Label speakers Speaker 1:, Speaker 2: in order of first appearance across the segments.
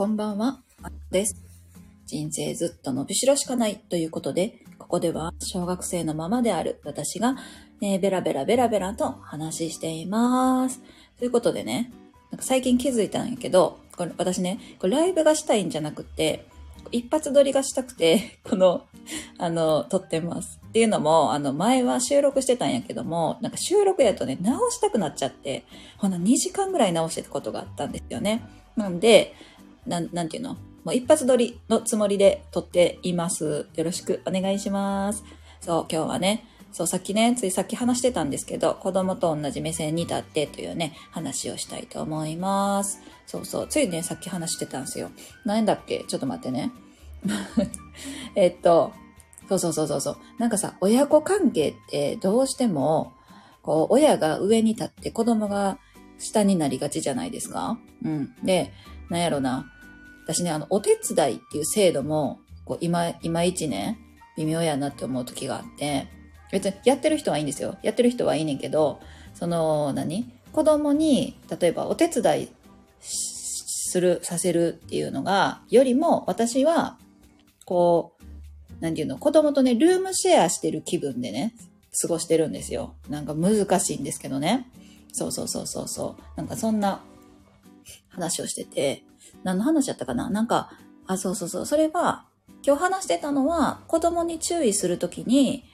Speaker 1: こんばんは、あです。人生ずっと伸びしろしかないということで、ここでは小学生のままである私が、えーベラベラベラベラと話しています。ということでね、なんか最近気づいたんやけど、これ私ね、これライブがしたいんじゃなくて、一発撮りがしたくて、この、あの、撮ってます。っていうのも、あの、前は収録してたんやけども、なんか収録やとね、直したくなっちゃって、ほな、2時間ぐらい直してたことがあったんですよね。なんで、なん、なんていうの？もう一発撮りのつもりで撮っています。よろしくお願いします。そう、今日はね、そう、さっきね、ついさっき話してたんですけど、子供と同じ目線に立ってというね、話をしたいと思います。そうそう、ついね、さっき話してたんですよ。何だっけ？ちょっと待ってね。えっと、そうそうそうそう。なんかさ、親子関係ってどうしても、こう、親が上に立って子供が下になりがちじゃないですか？うん。で、なんやろな。私ね、あの、お手伝いっていう制度も、こう、今、今一ね、微妙やなって思う時があって、別にやってる人はいいんですよ。やってる人はいいねんけど、その、何？子供に、例えばお手伝いする、させるっていうのが、よりも、私は、こう、なんていうの、子供とね、ルームシェアしてる気分でね、過ごしてるんですよ。なんか難しいんですけどね。そうそうそうそうそう。なんかそんな話をしてて、何の話やったかな？なんか、あ、そうそうそう。それは、今日話してたのは、子供に注意するときに、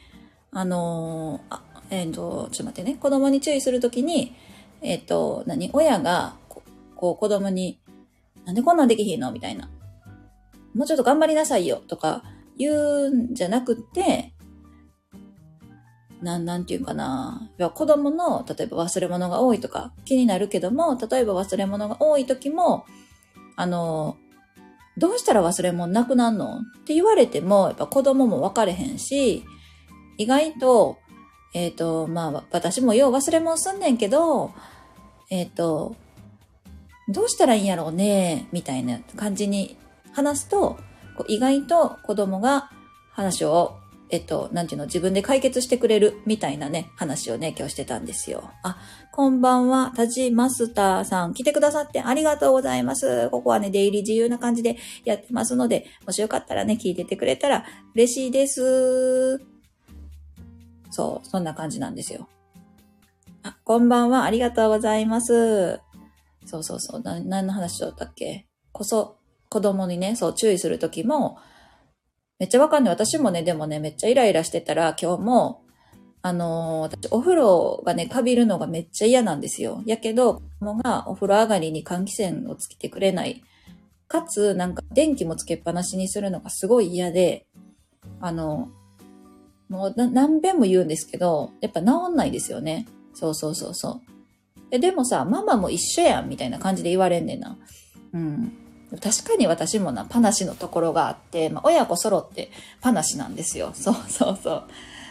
Speaker 1: あのーあ、えっ、と、ちょっと待ってね。子供に注意するときに、えっ、と、何？親が、ここう、子供に、なんでこんなんできひんの？みたいな。もうちょっと頑張りなさいよ。とか、言うんじゃなくて、なん、なんていうかな。子供の、例えば忘れ物が多いとか気になるけども、例えば忘れ物が多い時も、あの、どうしたら忘れ物なくなんの？って言われても、やっぱ子供も分かれへんし、意外と、えっ、と、まあ、私もよう忘れ物すんねんけど、えっ、と、どうしたらいいんやろうね、みたいな感じに話すと、意外と子供が話を、えっと、なんていうの、自分で解決してくれるみたいなね、話をね、今日してたんですよ。あ、こんばんは、タジマスターさん、来てくださってありがとうございます。ここはね、出入り自由な感じでやってますので、もしよかったらね、聞いててくれたら嬉しいです。そう、そんな感じなんですよ。あ、こんばんは、ありがとうございます。そうそうそう、な何の話だったっけ？こそ、子供にね、そう注意するときも、めっちゃわかんない。私もね、でもね、めっちゃイライラしてたら、今日も、あのー私、お風呂がね、かびるのがめっちゃ嫌なんですよ。やけど、子供がお風呂上がりに換気扇をつけてくれない。かつ、なんか、電気もつけっぱなしにするのがすごい嫌で、あの、もう何遍も言うんですけど、やっぱ治んないですよね。そうそうそうそう。ででもさ、ママも一緒やん、みたいな感じで言われんねんな。うん。確かに私もな、パナシのところがあって、まあ、親子揃ってパナシなんですよ。そうそうそう。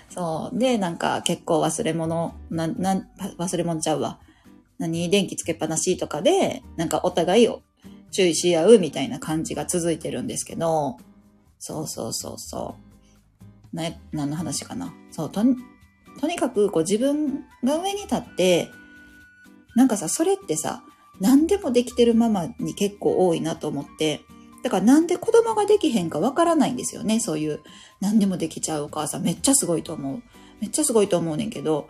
Speaker 1: そう。で、なんか結構忘れ物、な、な、忘れ物ちゃうわ。何電気つけっぱなしとかで、なんかお互いを注意し合うみたいな感じが続いてるんですけど、そうそうそうそう。な、何の話かな。そう、と、とにかくこう自分が上に立って、なんかさ、それってさ、何でもできてるママに結構多いなと思って、だからなんで子供ができへんかわからないんですよね。そういう、何でもできちゃうお母さん。めっちゃすごいと思う。めっちゃすごいと思うねんけど、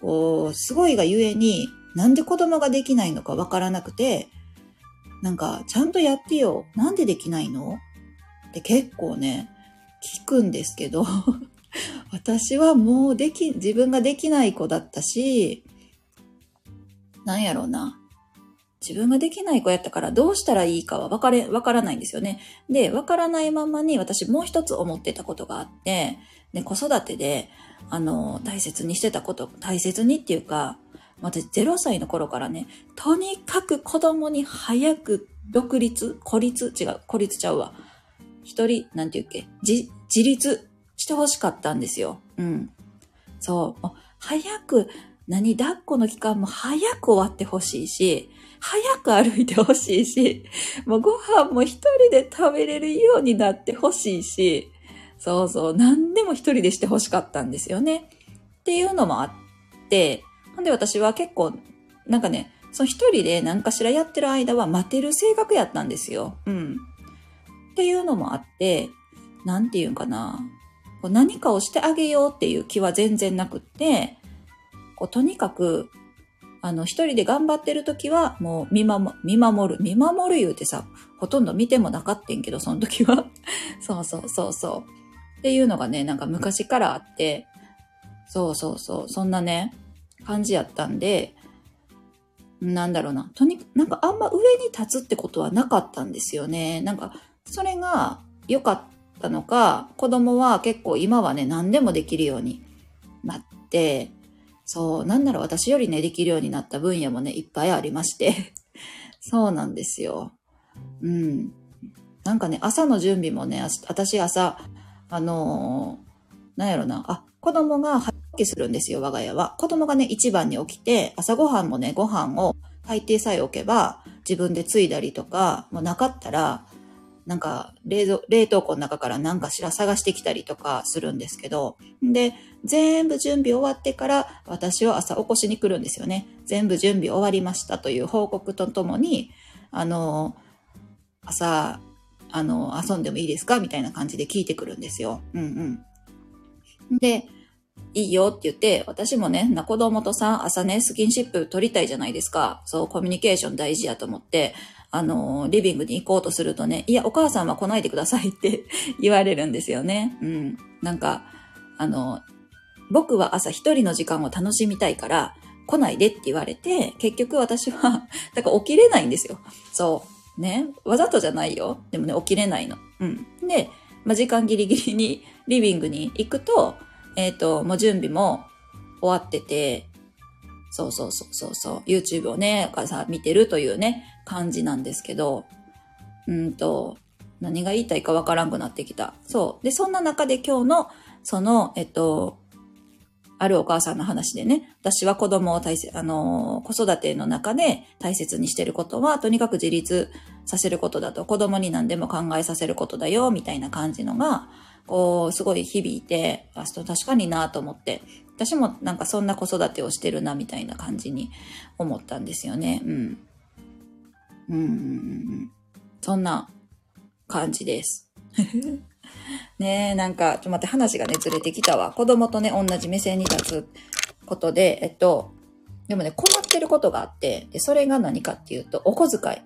Speaker 1: こう、すごいがゆえに、なんで子供ができないのかわからなくて、なんか、ちゃんとやってよ。なんでできないの？って結構ね、聞くんですけど、私はもうでき、自分ができない子だったし、なんやろうな。自分ができない子やったからどうしたらいいかは分かれ、分からないんですよね。で、分からないままに私もう一つ思ってたことがあって、で、子育てで、あの、大切にしてたこと、大切にっていうか、私0歳の頃からね、とにかく子供に早く独立、孤立、違う、孤立ちゃうわ。一人、なんていうっけ、自、自立してほしかったんですよ。うん。そ。う早く、何、抱っこの期間も早く終わってほしいし、早く歩いてほしいし、もうご飯も一人で食べれるようになってほしいし、そうそう、何でも一人でしてほしかったんですよね。っていうのもあって、ほんで私は結構、なんかね、その一人で何かしらやってる間は待てる性格やったんですよ。うん。っていうのもあって、なんていうんかな。何かをしてあげようっていう気は全然なくって、こうとにかく、あの、一人で頑張ってる時は、もう見守、見守る。見守る言うてさ、ほとんど見てもなかったんけど、その時は。そうそうそうそう。っていうのがね、なんか昔からあって、そうそうそう、そんなね、感じやったんで、なんだろうな。とにかく、なんかあんま上に立つってことはなかったんですよね。なんか、それが良かったのか、子供は結構今はね、何でもできるようになって、そう、なんなら私よりね、できるようになった分野もね、いっぱいありまして。そうなんですよ。うん。なんかね、朝の準備もね、私朝、あのー、なんやろな、あ、子供が早起きするんですよ、我が家は。子供がね、一番に起きて、朝ごはんもね、ご飯を炊いてさえ置けば、自分で継いだりとか、もうなかったら、なんか冷蔵、冷凍庫の中から何かしら探してきたりとかするんですけど、で、全部準備終わってから私を朝起こしに来るんですよね。全部準備終わりましたという報告とともに、あの、朝、あの、遊んでもいいですかみたいな感じで聞いてくるんですよ。うんうん。で、いいよって言って、私もね、な子供とさ、朝ね、スキンシップ取りたいじゃないですか。そう、コミュニケーション大事やと思って、あの、リビングに行こうとするとね、いや、お母さんは来ないでくださいって 言われるんですよね。うん。なんか、あの、僕は朝一人の時間を楽しみたいから、来ないでって言われて、結局私は、だから起きれないんですよ。そう。ね。わざとじゃないよ。でもね、起きれないの。うん。で、まあ、時間ギリギリにリビングに行くと、えっ、ー、と、もう準備も終わってて、そうそうそうそうそう、YouTube をね、さ見てるというね、感じなんですけど、うんと、何が言いたいかわからんくなってきた。そう。で、そんな中で今日の、その、えっと、あるお母さんの話でね、私は子供を大切、あの、子育ての中で大切にしてることは、とにかく自立させることだと、子供に何でも考えさせることだよ、みたいな感じのが、こう、すごい響いて、あ、確かになと思って、私もなんかそんな子育てをしてるな、みたいな感じに思ったんですよね。うん。うんうんうん。そんな感じです。ねえ、なんか、ちょっと待って、話がね、ずれてきたわ。子供とね、同じ目線に立つことで、えっと、でもね、困ってることがあって、で、それが何かっていうと、お小遣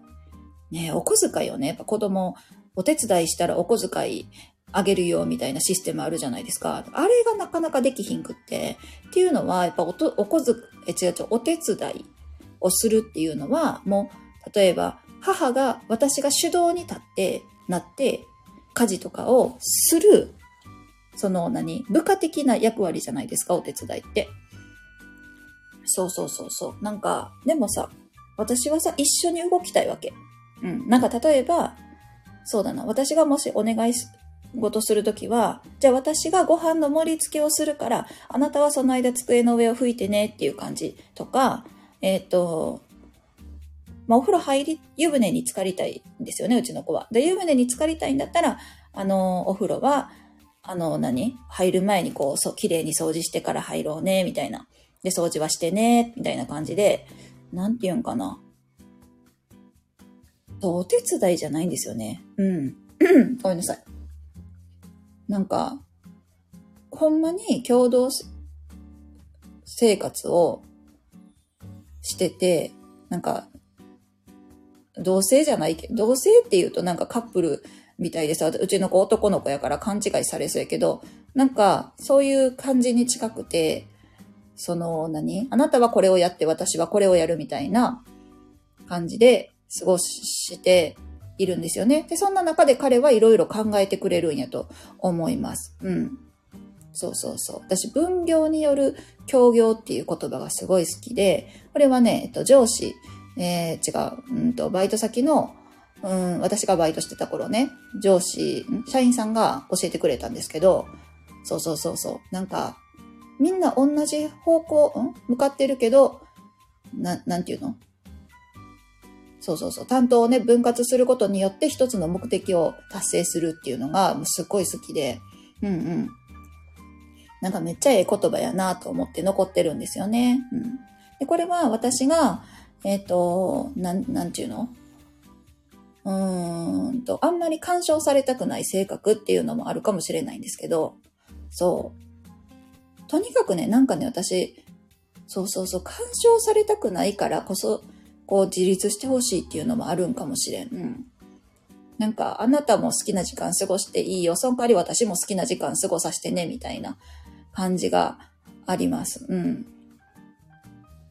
Speaker 1: い。ねお小遣いをね、やっぱ子供、お手伝いしたらお小遣いあげるよみたいなシステムあるじゃないですか。あれがなかなかできひんくって。っていうのは、やっぱおと、お小遣い、え、違う違う、お手伝いをするっていうのは、もう、例えば、母が、私が主導に立って、なって、家事とかをする、その何、部下的な役割じゃないですか、お手伝いって。そうそうそうそう。なんか、でもさ、私はさ、一緒に動きたいわけ。うん。なんか例えば、そうだな、私がもしお願い事するときは、じゃあ私がご飯の盛り付けをするから、あなたはその間机の上を拭いてねっていう感じとか、えっ、ー、と、まあ、お風呂入り、湯船に浸かりたいんですよね、うちの子は。で、湯船に浸かりたいんだったら、あの、お風呂は、あの、何？入る前にこう、そう、綺麗に掃除してから入ろうね、みたいな。で、掃除はしてね、みたいな感じで、なんて言うんかな。そう、お手伝いじゃないんですよね。うん。ごめんなさい。なんか、ほんまに共同生活をしてて、なんか、同性じゃないけど、同性って言うとなんかカップルみたいでさ、うちの子男の子やから勘違いされそうやけど、なんかそういう感じに近くて、その何？あなたはこれをやって私はこれをやるみたいな感じで過ごしているんですよね。で、そんな中で彼はいろいろ考えてくれるんやと思います。うん。そうそうそう。私、分業による協業っていう言葉がすごい好きで、これはね、えっと、上司、えー、違う、うんと、バイト先の、うん、私がバイトしてた頃ね、上司、社員さんが教えてくれたんですけど、そうそうそうそう。なんか、みんな同じ方向、ん向かってるけど、な、なんていうの？そうそうそう。担当をね、分割することによって一つの目的を達成するっていうのが、すっごい好きで、うんうん。なんかめっちゃええ言葉やなと思って残ってるんですよね。うん。で、これは私が、えっ、と、なん、なんていうの？うーんと、あんまり干渉されたくない性格っていうのもあるかもしれないんですけど、そう。とにかくね、なんかね、私、そうそうそう、干渉されたくないからこそ、こう自立してほしいっていうのもあるんかもしれん。うん。なんか、あなたも好きな時間過ごしていいよ。その代わり私も好きな時間過ごさせてね、みたいな感じがあります。うん。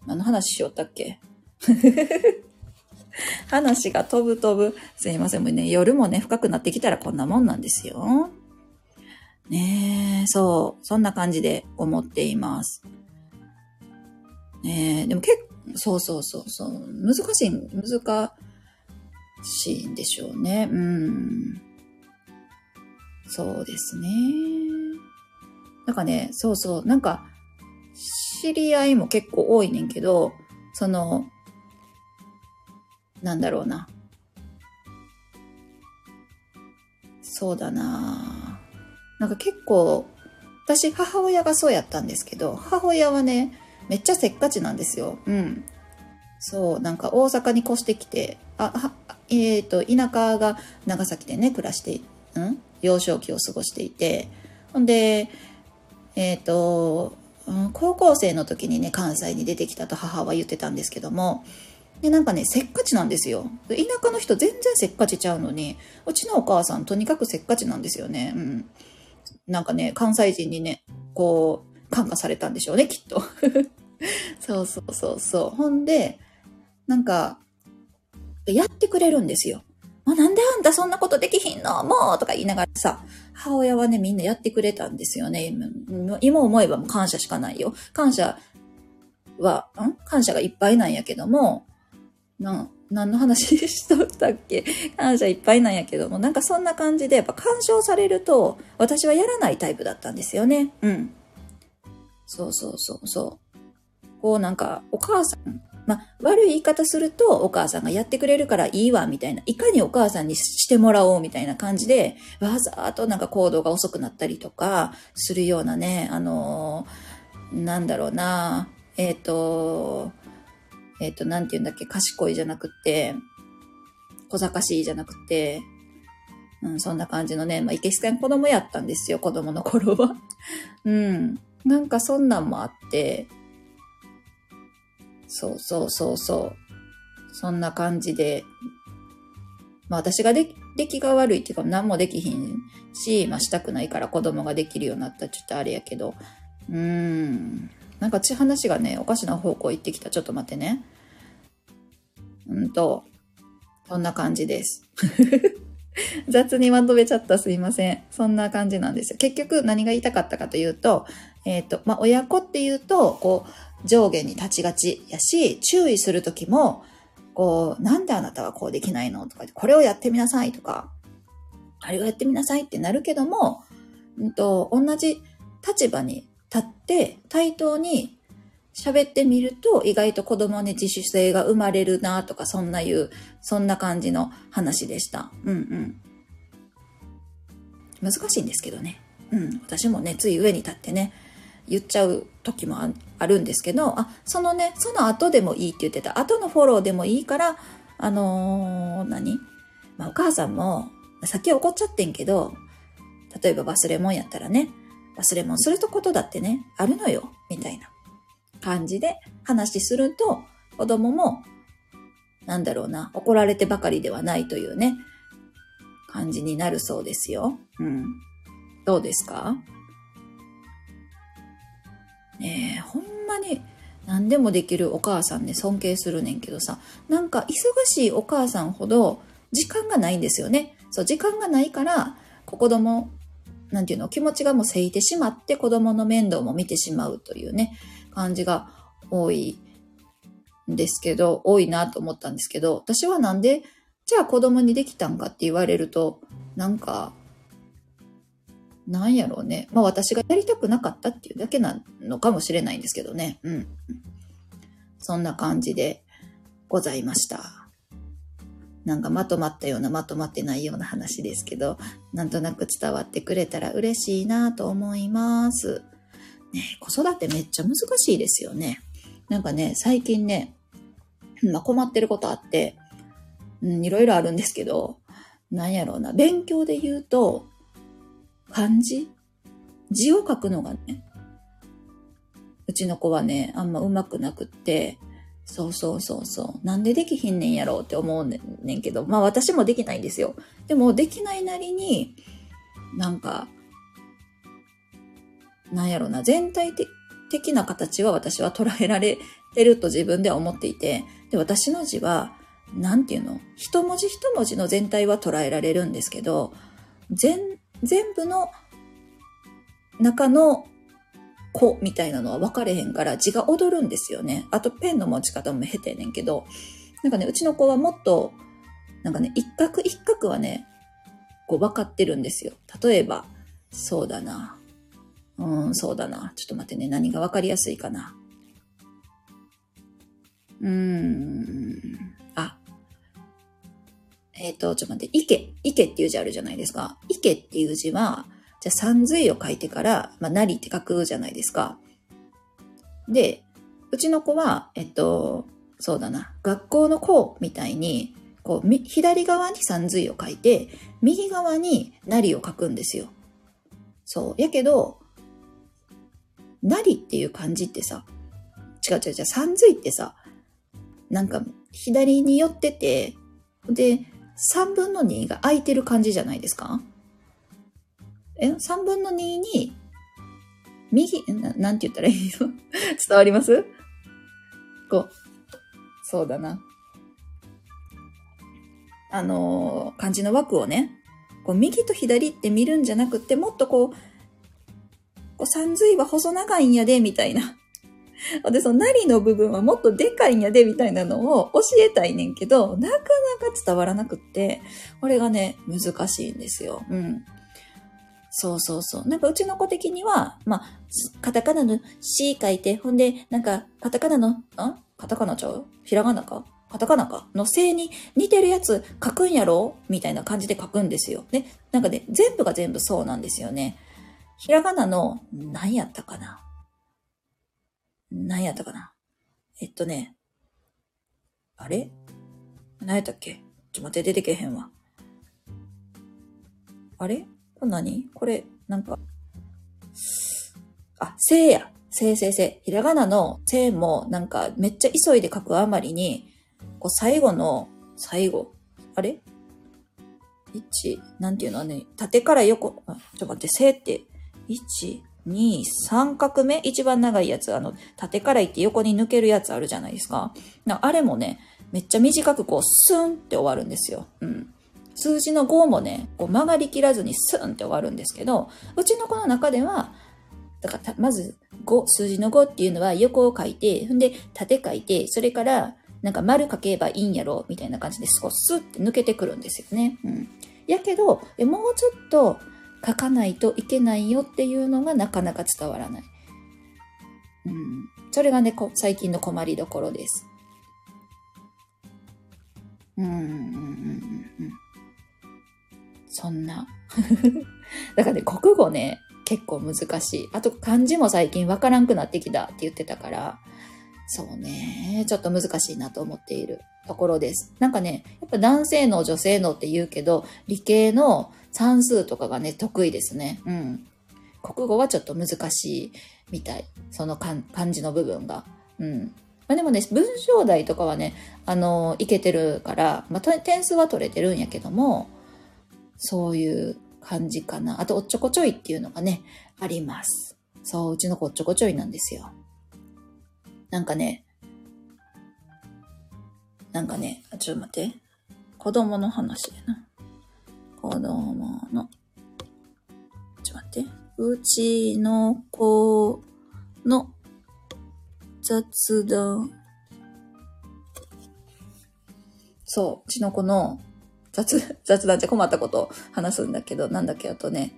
Speaker 1: 何の話しよったっけ？話が飛ぶ飛ぶ。すいません。もうね、夜もね、深くなってきたらこんなもんなんですよ。ねえ、そう。そんな感じで思っています。ねえ、でも結構、そうそうそうそう。難しい、難しいんでしょうね。うん。そうですね。なんかね、そうそう。なんか、知り合いも結構多いねんけど、その、なんだろうな。そうだななんか結構、私母親がそうやったんですけど、母親はね、めっちゃせっかちなんですよ。うん。そう、なんか大阪に越してきて、あ、はえっ、ー、と、田舎が長崎でね、暮らして、うん？幼少期を過ごしていて、ほんで、えっ、ー、と、高校生の時にね、関西に出てきたと母は言ってたんですけども、で、なんかね、せっかちなんですよ。田舎の人全然せっかちちゃうのに、うちのお母さんとにかくせっかちなんですよね。うん。なんかね、関西人にね、こう、感化されたんでしょうね、きっと。そうそうそうそう。ほんで、なんか、やってくれるんですよ。あ、なんであんたそんなことできひんの？もうとか言いながらさ、母親はね、みんなやってくれたんですよね。今思えばもう感謝しかないよ。感謝は、ん？感謝がいっぱいなんやけども、な、何の話しとったっけ？感謝いっぱいなんやけども、なんかそんな感じで、やっぱ干渉されると、私はやらないタイプだったんですよね。うん。そうそうそうそう。こうなんか、お母さん、まあ、悪い言い方すると、お母さんがやってくれるからいいわ、みたいな。いかにお母さんにしてもらおう、みたいな感じで、わざとなんか行動が遅くなったりとか、するようなね、あのー、なんだろうな、えっ、ー、と、えっ、ー、と、なんて言うんだっけ、賢いじゃなくて、小賢しいじゃなくて、うん、そんな感じのね、まあ、いけすかん子供やったんですよ、子供の頃は。うん。なんかそんなんもあって、そうそうそうそう。そんな感じで、まあ私がで出来が悪いっていうか何もできひんし、まあしたくないから子供ができるようになったちょっとあれやけど、うーん。なんかち話がね、おかしな方向行ってきた。ちょっと待ってね。うんと、そんな感じです。雑にまとめちゃったすいません。そんな感じなんですよ。結局何が言いたかったかというと、えっ、ー、と、まあ、親子っていうと、こう、上下に立ちがちやし、注意するときも、こう、なんであなたはこうできないのとか、これをやってみなさいとか、あれをやってみなさいってなるけども、うんと、同じ立場に立って対等に喋ってみると意外と子供に自主性が生まれるなとかそんないう、そんな感じの話でした。うんうん。難しいんですけどね。うん。私もね、つい上に立ってね、言っちゃう時もあるんですけど、あ、そのね、その後でもいいって言ってた。後のフォローでもいいから、あのー、何？まあ、お母さんも、さっき怒っちゃってんけど、例えば忘れ物やったらね、忘れ物することだってね、あるのよ、みたいな感じで話しすると、子供も、なんだろうな、怒られてばかりではないというね、感じになるそうですよ。うん。どうですか？ねえ、ほんまに何でもできるお母さんね、尊敬するねんけどさ、なんか忙しいお母さんほど時間がないんですよね。そう、時間がないから、子供なんていうの、気持ちがもうせいてしまって子供の面倒も見てしまうというね、感じが多いんですけど、多いなと思ったんですけど、私はなんで、じゃあ子供にできたんかって言われると、なんか、なんやろうね。まあ私がやりたくなかったっていうだけなのかもしれないんですけどね。うん。そんな感じでございました。なんかまとまったようなまとまってないような話ですけど、なんとなく伝わってくれたら嬉しいなと思います。ね子育てめっちゃ難しいですよね。なんかね、最近ね、まあ困ってることあって、うん、いろいろあるんですけど、なんやろうな、勉強で言うと、漢字？字を書くのがね、うちの子はね、あんま上手くなくって、そうそうそうそう。なんでできひんねんやろうって思うねんけど、まあ私もできないんですよ。でもできないなりに、なんか、なんやろな、全体的な形は私は捉えられてると自分では思っていて、で、私の字は、なんていうの一文字一文字の全体は捉えられるんですけど、全、全部の中の子みたいなのは分かれへんから字が踊るんですよね。あとペンの持ち方も下手ねんけど、なんかね、うちの子はもっと、なんかね、一画一画はね、こう分かってるんですよ。例えば、そうだな。うん、そうだな。ちょっと待ってね、何が分かりやすいかな。うーん。あ。えっ、ー、と、ちょっと待って、池。池っていう字あるじゃないですか。池っていう字は、じゃあ三髄を書いてから、まあ、なりって書くじゃないですか。で、うちの子は、えっと、そうだな、学校の子みたいに、こう、左側に三髄を書いて、右側になりを書くんですよ。そう。やけど、なりっていう漢字ってさ、違う違う違う、三髄ってさ、なんか左に寄ってて、で、三分の二が空いてる感じじゃないですか？え ?3 分の2に、右、ななんて言ったらいいの？伝わります？こう、そうだな。あのー、漢字の枠をね、こう右と左って見るんじゃなくて、もっとこう、こう三髄は細長いんやで、みたいな。で、そのなりの部分はもっとでかいんやで、みたいなのを教えたいねんけど、なかなか伝わらなくって、これがね、難しいんですよ。うん。そうそうそう。なんかうちの子的には、まあ、カタカナの C 書いて、ほんで、なんか、カタカナの、んカタカナちゃう？ひらがなか？カタカナか？のせいに似てるやつ書くんやろ？みたいな感じで書くんですよ。ね。なんかね、全部が全部そうなんですよね。ひらがなの、何やったかな何やったかなえっとね、あれ何やったっけちょっと待って、出てけへんわ。あれこれ何これ、なんか、あ、せいや。せいせいせい。ひらがなのせいも、なんか、めっちゃ急いで書くあまりに、こう、最後の、最後。あれ ?1、なんていうのね、縦から横、あ、ちょっと待って、せいって、1、2、3画目？一番長いやつ、あの、縦からいって横に抜けるやつあるじゃないですか。かあれもね、めっちゃ短くこう、スンって終わるんですよ。うん。数字の5もね、こう曲がりきらずにスンって終わるんですけど、うちの子の中では、だからまず5、数字の5っていうのは横を書いて、んで縦書いて、それからなんか丸書けばいいんやろ、みたいな感じで少しスッて抜けてくるんですよね。うん。やけど、もうちょっと書かないといけないよっていうのがなかなか伝わらない。うん。それがね、最近の困りどころです。うん、うん、うん、うん。そんな。だからね、国語ね、結構難しい。あと漢字も最近わからんくなってきたって言ってたから、そうね、ちょっと難しいなと思っているところです。なんかね、やっぱ男性の女性のって言うけど、理系の算数とかがね、得意ですね。うん。国語はちょっと難しいみたい。その漢字の部分が。うん。まあ、でもね、文章題とかはね、あの、いけてるから、まあ、点数は取れてるんやけども、そういう感じかな。あと、おっちょこちょいっていうのがね、あります。そう、うちの子おっちょこちょいなんですよ。なんかね、なんかね、ちょっと待って。子供の話やな。子供の、ちょっと待って。うちの子の雑談。そう、うちの子の雑、雑談じゃ困ったことを話すんだけど、なんだっけ、あとね、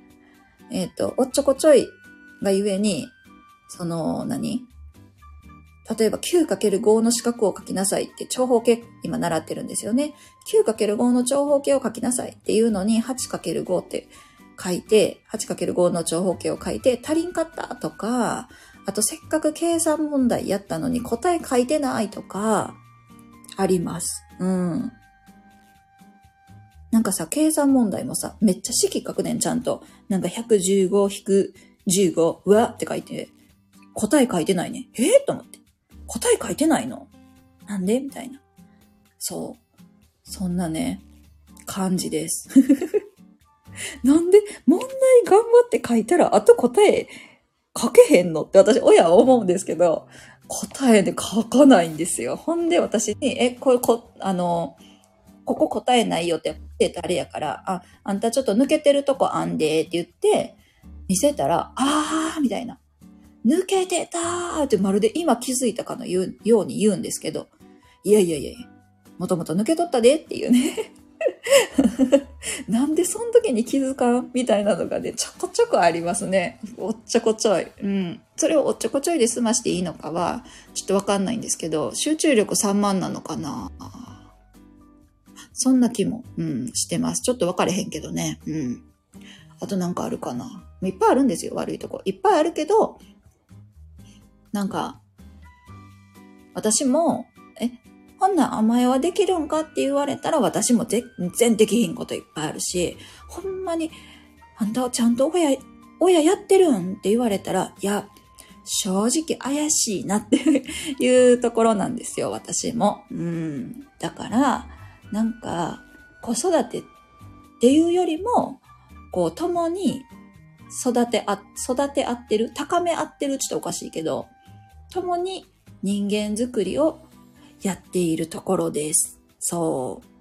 Speaker 1: えっ、ー、と、おっちょこちょいがゆえに、その、何？例えば 9×5 の四角を書きなさいって長方形今習ってるんですよね。9×5 の長方形を書きなさいっていうのに 8×5 って書いて、8×5 の長方形を書いて足りんかったとか、あとせっかく計算問題やったのに答え書いてないとか、あります。うん。なんかさ、計算問題もさ、めっちゃ式書くねん、ちゃんと。なんか115-15、うわって書いて、答え書いてないね。えー、と思って。答え書いてないの？なんで？みたいな。そう。そんなね、感じです。なんで？問題頑張って書いたら、あと答え書けへんの？って私、親は思うんですけど、答えで書かないんですよ。ほんで私に、え、これこ、あの、ここ答えないよって言ってたあれやから、あ、あんたちょっと抜けてるとこあんでって言って、見せたら、あーみたいな。抜けてたーってまるで今気づいたかのように言うんですけど、いやいやいや、もともと抜け取ったでっていうね。なんでその時に気づかんみたいなのがね、ちょこちょこありますね。おっちょこちょい。うん。それをおっちょこちょいで済ましていいのかは、ちょっとわかんないんですけど、集中力3万なのかなそんな気も、うん、してます。ちょっと分かれへんけどね。うん。あとなんかあるかな。いっぱいあるんですよ、悪いとこ。いっぱいあるけど、なんか、私も、え、ほんな甘えはできるんかって言われたら私も全然できひんこといっぱいあるし、ほんまに、あんたちゃんと親、親やってるんって言われたら、いや、正直怪しいなって いうところなんですよ、私も。うん。だから、なんか、子育てっていうよりも、こう、共に育てあ、育て合ってる、高め合ってるって言ったらおかしいけど、共に人間づくりをやっているところです。そう。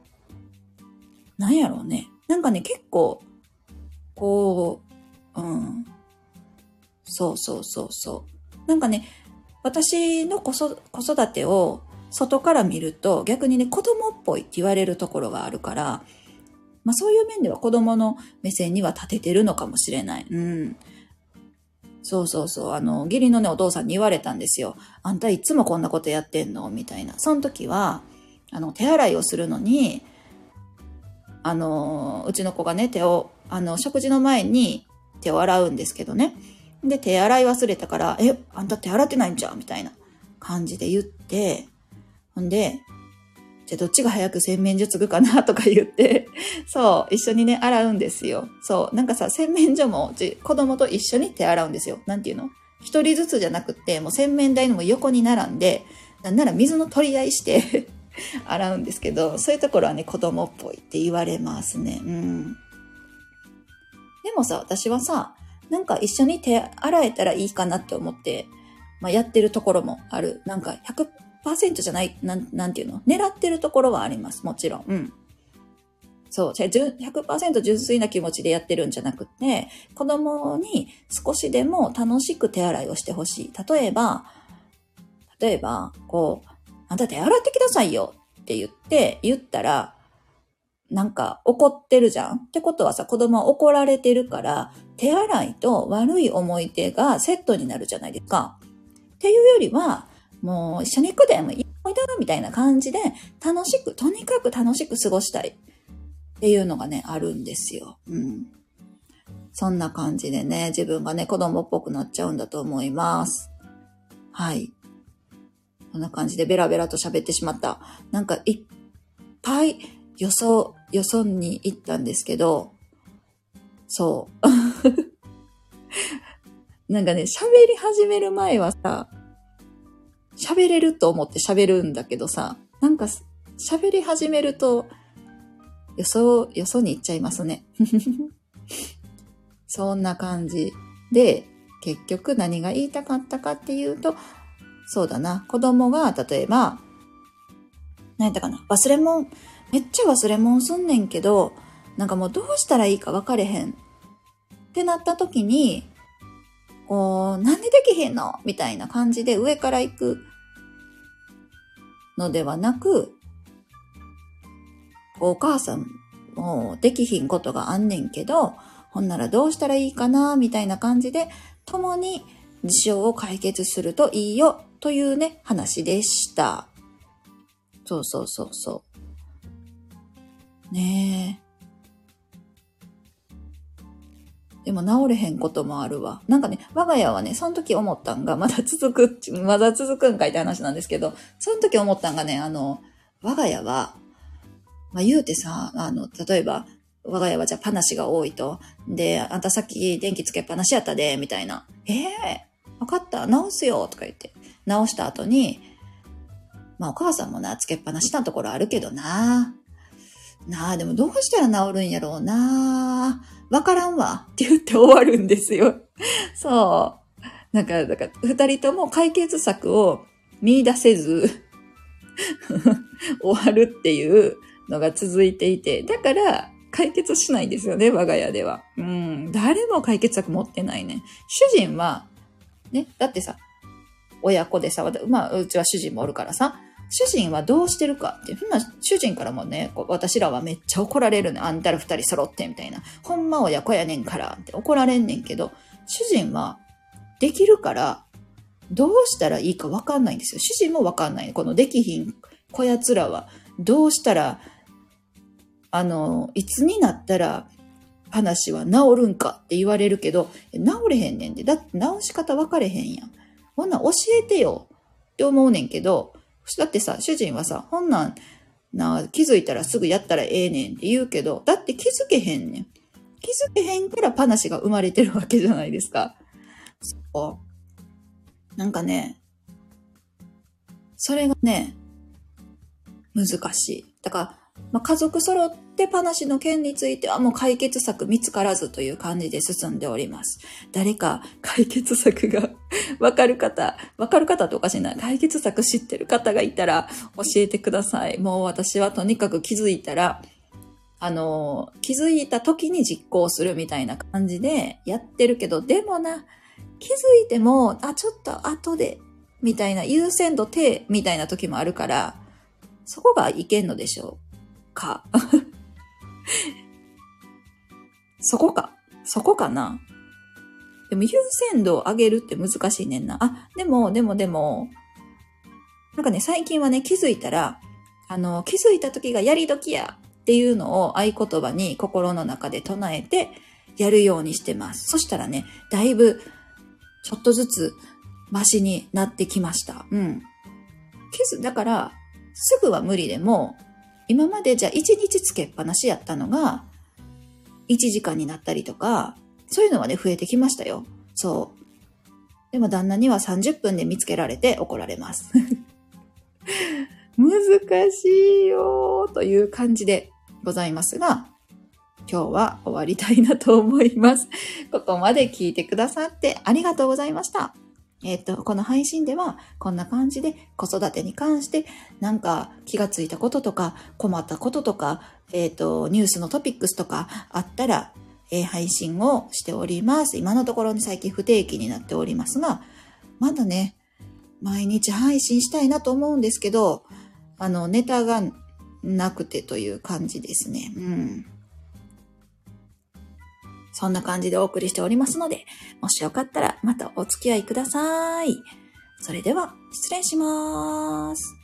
Speaker 1: なんやろうね。なんかね、結構、こう、うん。そうそうそうそう。なんかね、私の子そ子育てを外から見ると逆にね、子供っぽいって言われるところがあるから、まあそういう面では子供の目線には立ててるのかもしれない。うん。そうそうそう。あの、義理のね、お父さんに言われたんですよ。あんたいつもこんなことやってんの？みたいな。その時は、あの、手洗いをするのに、あの、うちの子がね、手を、あの、食事の前に手を洗うんですけどね。で、手洗い忘れたから、え、あんた手洗ってないんじゃんみたいな感じで言って、ほんで、じゃあどっちが早く洗面所継ぐかなとか言って、そう、一緒にね、洗うんですよ。そう、なんかさ、洗面所も子供と一緒に手洗うんですよ。なんていうの？一人ずつじゃなくて、もう洗面台のも横に並んで、なんなら水の取り合いして 洗うんですけど、そういうところはね、子供っぽいって言われますね。うん。でもさ、私はさ、なんか一緒に手洗えたらいいかなって思って、まあ、やってるところもある。なんか100じゃない、なん、なんていうの？狙ってるところはあります。もちろん。うん。そう。じゃ100%純粋な気持ちでやってるんじゃなくて、子供に少しでも楽しく手洗いをしてほしい。例えば、例えば、こう、あんた手洗ってきなさいよって言って、言ったら、なんか怒ってるじゃん？ってことはさ、子供は怒られてるから、手洗いと悪い思い出がセットになるじゃないですか。っていうよりは、もう一緒に行くでもいいおいだみたいな感じで、楽しく、とにかく楽しく過ごしたいっていうのがね、あるんですよ。うん。そんな感じでね、自分がね、子供っぽくなっちゃうんだと思います。はい。こんな感じでベラベラと喋ってしまった。なんかいっぱい予想、予想に行ったんですけど、そう。なんかね、喋り始める前はさ、喋れると思って喋るんだけどさ、なんか喋り始めると、予想、予想に行っちゃいますね。そんな感じ。で、結局何が言いたかったかっていうと、そうだな、子供が例えば、何やったかな、忘れ物、めっちゃ忘れ物すんねんけど、なんかもうどうしたらいいか分かれへん。ってなった時に、こう、なんでできへんの？みたいな感じで上から行くのではなく、お母さんもできひんことがあんねんけど、ほんならどうしたらいいかな？みたいな感じで、共に事象を解決するといいよというね、話でした。そうそうそうそう。ねえ。でも治れへんこともあるわ。なんかね、我が家はね、その時思ったんが、まだ続く、まだ続くんかいって話なんですけど、その時思ったんがね、あの、我が家は、まあ言うてさ、あの、例えば、我が家はじゃあパナシが多いと。で、あんたさっき電気つけっぱなしやったで、みたいな。ええー、わかった直すよとか言って。直した後に、まあお母さんもな、つけっぱなしなところあるけどな。なあ、でもどうしたら治るんやろうなあ。わからんわ。って言って終わるんですよ。そう。なんか、だから、二人とも解決策を見出せず 終わるっていうのが続いていて、だから、解決しないんですよね、我が家では。うん。誰も解決策持ってないね。主人は、ね、だってさ、親子でさ、まあ、うちは主人もおるからさ、主人はどうしてるかって、まあ、主人からもね、私らはめっちゃ怒られるね。あんたら二人揃ってみたいな。ほんま親子やねんからって怒られんねんけど、主人はできるから、どうしたらいいかわかんないんですよ。主人もわかんない。このできひんこやつらは、どうしたら、あの、いつになったら話は治るんかって言われるけど、治れへんねんで。だって治し方分かれへんやん。ほんな教えてよって思うねんけど、だってさ、主人はさ、ほんなんな、気づいたらすぐやったらええねんって言うけど、だって気づけへんねん。気づけへんから話が生まれてるわけじゃないですか。そう。なんかね、それがね、難しい。だから、まあ、家族揃って話の件についてはもう解決策見つからずという感じで進んでおります。誰か解決策が わかる方、わかる方っておかしいな。解決策知ってる方がいたら教えてください。もう私はとにかく気づいたら、あの、気づいた時に実行するみたいな感じでやってるけど、でもな、気づいても、あ、ちょっと後で、みたいな優先度低みたいな時もあるから、そこがいけんのでしょうか。そこか。そこかな。でも優先度を上げるって難しいねんな。あ、でも、でも、でも、なんかね、最近はね、気づいたら、あの、気づいた時がやり時やっていうのを合言葉に心の中で唱えてやるようにしてます。そしたらね、だいぶ、ちょっとずつ、マシになってきました。うん。気づ、だから、すぐは無理でも、今までじゃあ1日つけっぱなしやったのが、1時間になったりとか、そういうのはね、増えてきましたよ。そう。でも旦那には30分で見つけられて怒られます。難しいよという感じでございますが、今日は終わりたいなと思います。ここまで聞いてくださってありがとうございました。えっ、と、この配信ではこんな感じで子育てに関してなんか気がついたこととか困ったこととか、えっ、と、ニュースのトピックスとかあったら、えー、配信をしております。今のところに最近不定期になっておりますが、まだね、毎日配信したいなと思うんですけど、あの、ネタがなくてという感じですね。うん。そんな感じでお送りしておりますので、もしよかったらまたお付き合いください。それでは、失礼します。